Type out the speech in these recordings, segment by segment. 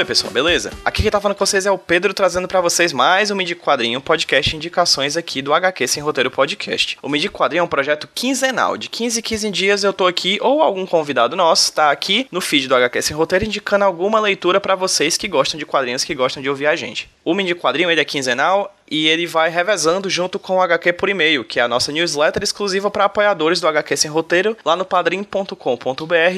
Oi pessoal, beleza? Aqui quem tá falando com vocês é o Pedro, trazendo para vocês mais um Midi Quadrinho podcast indicações aqui do HQ Sem Roteiro Podcast. O Midi Quadrinho é um projeto quinzenal, de 15 em 15 dias eu tô aqui, ou algum convidado nosso tá aqui no feed do HQ Sem Roteiro indicando alguma leitura para vocês que gostam de quadrinhos, que gostam de ouvir a gente. O Midi Quadrinho ele é quinzenal, e ele vai revezando junto com o HQ por e-mail, que é a nossa newsletter exclusiva para apoiadores do HQ Sem Roteiro, lá no padrim.com.br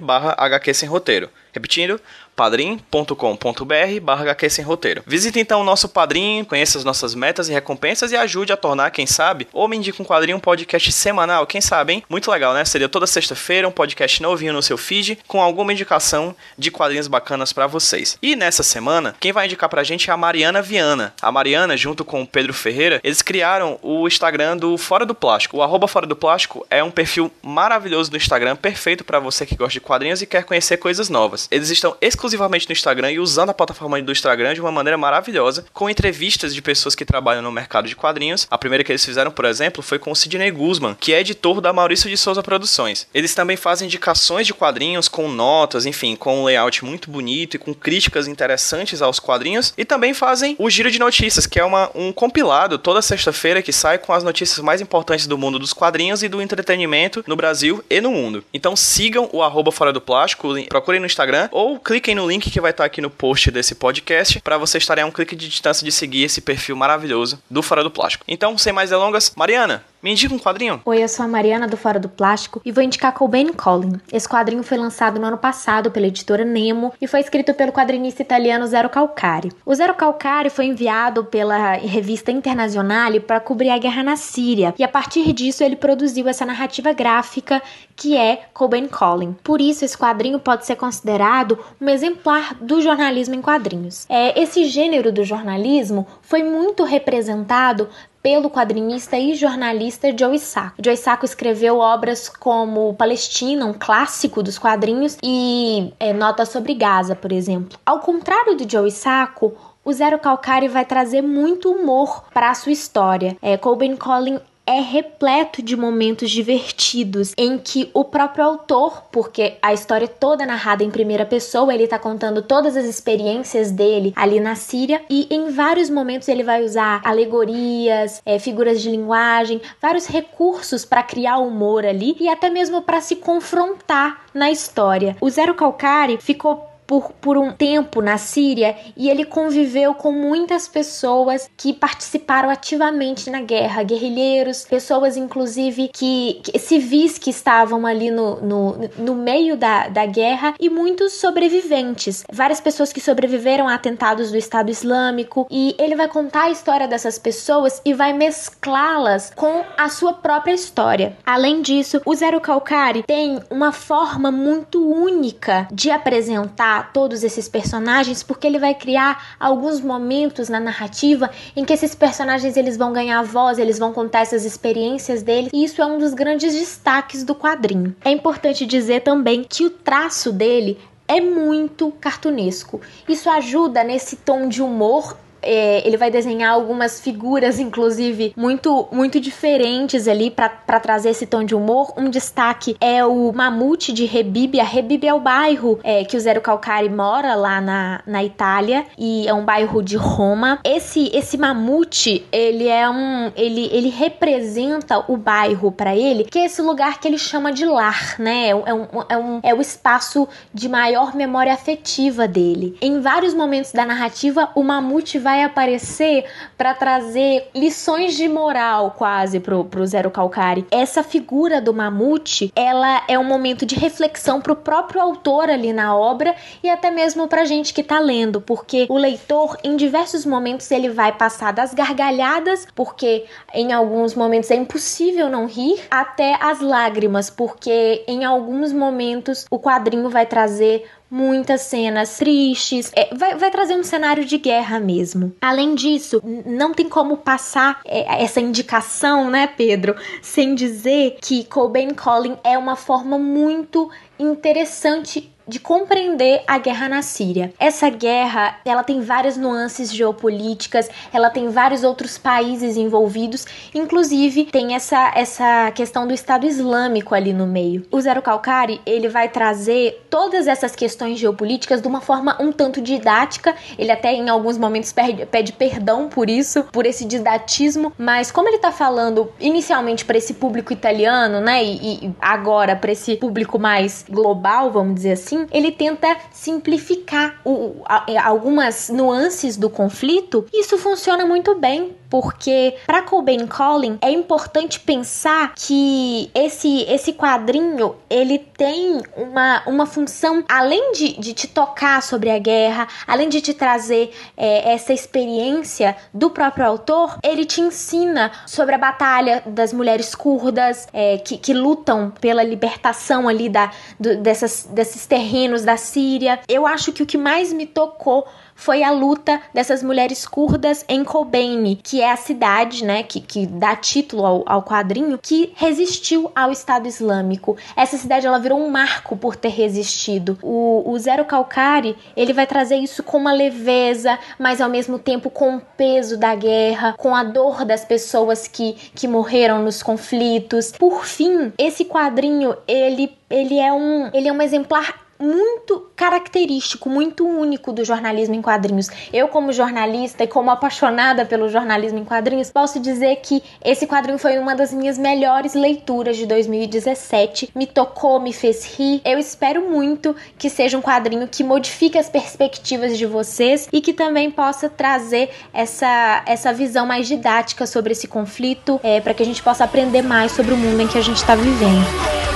barra HQ Sem Roteiro. Repetindo, padrim.com.br barra HQ Sem Roteiro. Visite então o nosso padrinho, conheça as nossas metas e recompensas e ajude a tornar, quem sabe, ou me indica um quadrinho, um podcast semanal, quem sabe, hein? Muito legal, né? Seria toda sexta-feira um podcast novinho no seu feed com alguma indicação de quadrinhos bacanas para vocês. E nessa semana, quem vai indicar pra gente é a Mariana Viana. A Mariana, junto com o Pedro Ferreira, eles criaram o Instagram do Fora do Plástico. O arroba Fora do Plástico é um perfil maravilhoso do Instagram, perfeito para você que gosta de quadrinhos e quer conhecer coisas novas. Eles estão exclusivamente no Instagram e usando a plataforma do Instagram de uma maneira maravilhosa, com entrevistas de pessoas que trabalham no mercado de quadrinhos. A primeira que eles fizeram, por exemplo, foi com o Sidney Guzman, que é editor da Maurício de Souza Produções. Eles também fazem indicações de quadrinhos com notas, enfim, com um layout muito bonito e com críticas interessantes aos quadrinhos. E também fazem o Giro de Notícias, que é uma, um compilado toda sexta-feira que sai com as notícias mais importantes do mundo dos quadrinhos e do entretenimento no Brasil e no mundo. Então sigam o arroba Fora do Plástico, procurem no Instagram ou cliquem no link que vai estar aqui no post desse podcast para vocês estarem a um clique de distância de seguir esse perfil maravilhoso do Fora do Plástico. Então, sem mais delongas, Mariana, me indica um quadrinho. Oi, eu sou a Mariana do Fora do Plástico e vou indicar Colbane Collin. Esse quadrinho foi lançado no ano passado pela editora Nemo e foi escrito pelo quadrinista italiano Zero Calcari. O Zero Calcari foi enviado pela revista Internazionale para cobrir a guerra na Síria e a partir disso ele produziu essa narrativa gráfica que é Colbane Collin. Por isso, esse quadrinho pode ser considerado um exemplar do jornalismo em quadrinhos. É, esse gênero do jornalismo foi muito representado pelo quadrinista e jornalista Joe Sacco. Joe Sacco escreveu obras como Palestina, um clássico dos quadrinhos, e é, Notas sobre Gaza, por exemplo. Ao contrário do Joe Sacco, o Zero Calcari vai trazer muito humor para a sua história. É, Colben Collin é repleto de momentos divertidos em que o próprio autor, porque a história é toda narrada em primeira pessoa, ele tá contando todas as experiências dele ali na Síria e em vários momentos ele vai usar alegorias, é, figuras de linguagem, vários recursos para criar humor ali e até mesmo para se confrontar na história. O Zero Calcari ficou por, por um tempo na Síria e ele conviveu com muitas pessoas que participaram ativamente na guerra, guerrilheiros, pessoas inclusive que, que civis que estavam ali no, no, no meio da, da guerra e muitos sobreviventes, várias pessoas que sobreviveram a atentados do Estado Islâmico e ele vai contar a história dessas pessoas e vai mesclá-las com a sua própria história. Além disso, o Zero Calcari tem uma forma muito única de apresentar todos esses personagens, porque ele vai criar alguns momentos na narrativa em que esses personagens eles vão ganhar voz, eles vão contar essas experiências deles, e isso é um dos grandes destaques do quadrinho. É importante dizer também que o traço dele é muito cartunesco. Isso ajuda nesse tom de humor é, ele vai desenhar algumas figuras, inclusive, muito, muito diferentes ali para trazer esse tom de humor. Um destaque é o mamute de Rebib. A Rebib é o bairro é, que o Zero Calcari mora lá na, na Itália e é um bairro de Roma. Esse esse mamute, ele é um ele, ele representa o bairro para ele, que é esse lugar que ele chama de lar, né? É um, é um é o espaço de maior memória afetiva dele. Em vários momentos da narrativa, o mamute vai aparecer para trazer lições de moral quase pro, pro Zero Calcari. Essa figura do mamute, ela é um momento de reflexão pro próprio autor ali na obra e até mesmo pra gente que tá lendo, porque o leitor em diversos momentos ele vai passar das gargalhadas, porque em alguns momentos é impossível não rir, até as lágrimas, porque em alguns momentos o quadrinho vai trazer muitas cenas tristes, é, vai, vai trazer um cenário de guerra mesmo. Além disso, não tem como passar é, essa indicação, né, Pedro, sem dizer que Cobain Calling é uma forma muito interessante de compreender a guerra na Síria. Essa guerra, ela tem várias nuances geopolíticas, ela tem vários outros países envolvidos, inclusive tem essa essa questão do Estado Islâmico ali no meio. O Zero Calcari, ele vai trazer todas essas questões geopolíticas de uma forma um tanto didática, ele até em alguns momentos pede, pede perdão por isso, por esse didatismo, mas como ele tá falando inicialmente para esse público italiano, né, e, e agora para esse público mais global, vamos dizer assim, assim, ele tenta simplificar o, algumas nuances do conflito. Isso funciona muito bem porque para Cobain Collin é importante pensar que esse esse quadrinho ele tem uma, uma função além de, de te tocar sobre a guerra, além de te trazer é, essa experiência do próprio autor, ele te ensina sobre a batalha das mulheres curdas é, que, que lutam pela libertação ali da, do, dessas, desses terrenos da Síria. Eu acho que o que mais me tocou foi a luta dessas mulheres curdas em Kobane, que é a cidade, né, que, que dá título ao, ao quadrinho, que resistiu ao Estado Islâmico. Essa cidade ela virou um marco por ter resistido. O, o Zero Calcari ele vai trazer isso com uma leveza, mas ao mesmo tempo com o peso da guerra, com a dor das pessoas que, que morreram nos conflitos. Por fim, esse quadrinho ele ele é um ele é um exemplar muito característico, muito único do jornalismo quadrinhos. Eu, como jornalista e como apaixonada pelo jornalismo em quadrinhos, posso dizer que esse quadrinho foi uma das minhas melhores leituras de 2017. Me tocou, me fez rir. Eu espero muito que seja um quadrinho que modifique as perspectivas de vocês e que também possa trazer essa, essa visão mais didática sobre esse conflito, é, para que a gente possa aprender mais sobre o mundo em que a gente está vivendo.